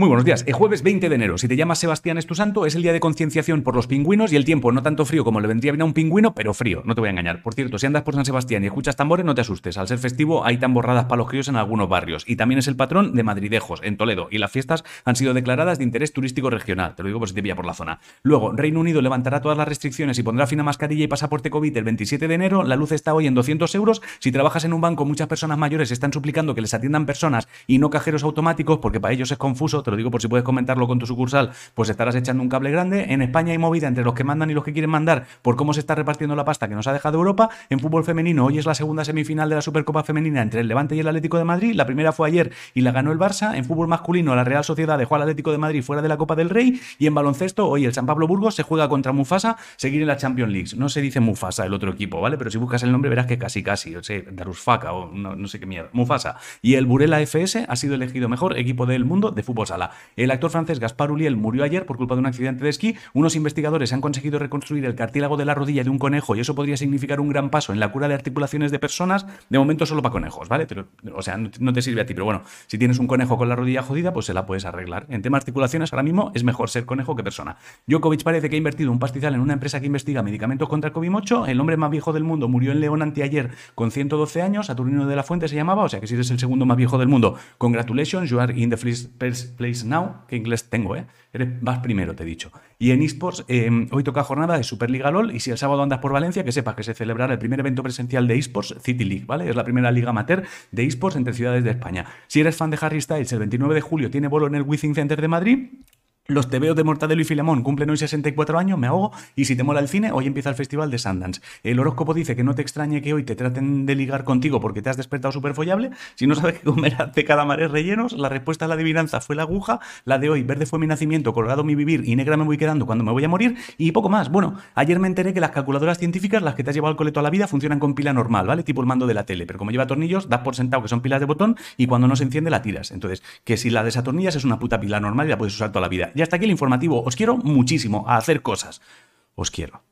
Muy buenos días. El jueves 20 de enero, si te llamas Sebastián es tu santo, es el día de concienciación por los pingüinos y el tiempo no tanto frío como le vendría bien a un pingüino, pero frío, no te voy a engañar. Por cierto, si andas por San Sebastián y escuchas tambores, no te asustes. Al ser festivo hay tamborradas para los críos en algunos barrios. Y también es el patrón de Madridejos, en Toledo. Y las fiestas han sido declaradas de interés turístico regional. Te lo digo por si te pilla por la zona. Luego, Reino Unido levantará todas las restricciones y pondrá fin a mascarilla y pasaporte COVID el 27 de enero. La luz está hoy en 200 euros. Si trabajas en un banco, muchas personas mayores están suplicando que les atiendan personas y no cajeros automáticos porque para ellos es confuso. Te lo digo por si puedes comentar con tu sucursal, pues estarás echando un cable grande. En España hay movida entre los que mandan y los que quieren mandar por cómo se está repartiendo la pasta que nos ha dejado Europa. En fútbol femenino, hoy es la segunda semifinal de la Supercopa Femenina entre el Levante y el Atlético de Madrid. La primera fue ayer y la ganó el Barça. En fútbol masculino, la Real Sociedad dejó al Atlético de Madrid fuera de la Copa del Rey. Y en baloncesto, hoy el San Pablo Burgos se juega contra Mufasa, seguir en la Champions League. No se dice Mufasa, el otro equipo, ¿vale? Pero si buscas el nombre verás que casi casi, o sea, Darusfaka o no, no sé qué mierda, Mufasa. Y el Burela FS ha sido elegido mejor equipo del mundo de fútbol sala. El actor francés Gaspar Uliel murió ayer por culpa de un accidente de esquí. Unos investigadores han conseguido reconstruir el cartílago de la rodilla de un conejo y eso podría significar un gran paso en la cura de articulaciones de personas. De momento solo para conejos, ¿vale? O sea, no te sirve a ti, pero bueno, si tienes un conejo con la rodilla jodida, pues se la puedes arreglar. En tema de articulaciones, ahora mismo es mejor ser conejo que persona. Djokovic parece que ha invertido un pastizal en una empresa que investiga medicamentos contra el COVID-8. El hombre más viejo del mundo murió en León anteayer con 112 años. Saturnino de la Fuente se llamaba, o sea que si eres el segundo más viejo del mundo, congratulations, you are in the first place now. Que inglés tengo, ¿eh? Eres, vas primero, te he dicho. Y en eSports, em, hoy toca jornada de Superliga LOL. Y si el sábado andas por Valencia, que sepas que se celebrará el primer evento presencial de eSports, City League, ¿vale? Es la primera liga amateur de eSports entre ciudades de España. Si eres fan de Harry Styles, el 29 de julio tiene bolo en el Withing Center de Madrid. Los tebeos de Mortadelo y Filemón cumplen hoy 64 años, me ahogo, y si te mola el cine, hoy empieza el Festival de Sundance. El horóscopo dice que no te extrañe que hoy te traten de ligar contigo porque te has despertado súper follable. Si no sabes qué comer de calamares rellenos, la respuesta a la adivinanza fue la aguja, la de hoy, verde fue mi nacimiento, colorado mi vivir y negra me voy quedando cuando me voy a morir, y poco más. Bueno, ayer me enteré que las calculadoras científicas, las que te has llevado al coleto a la vida, funcionan con pila normal, ¿vale? Tipo el mando de la tele, pero como lleva tornillos, das por sentado que son pilas de botón y cuando no se enciende la tiras. Entonces, que si la desatornillas es una puta pila normal y la puedes usar toda la vida. Ya está aquí el informativo os quiero muchísimo a hacer cosas. Os quiero.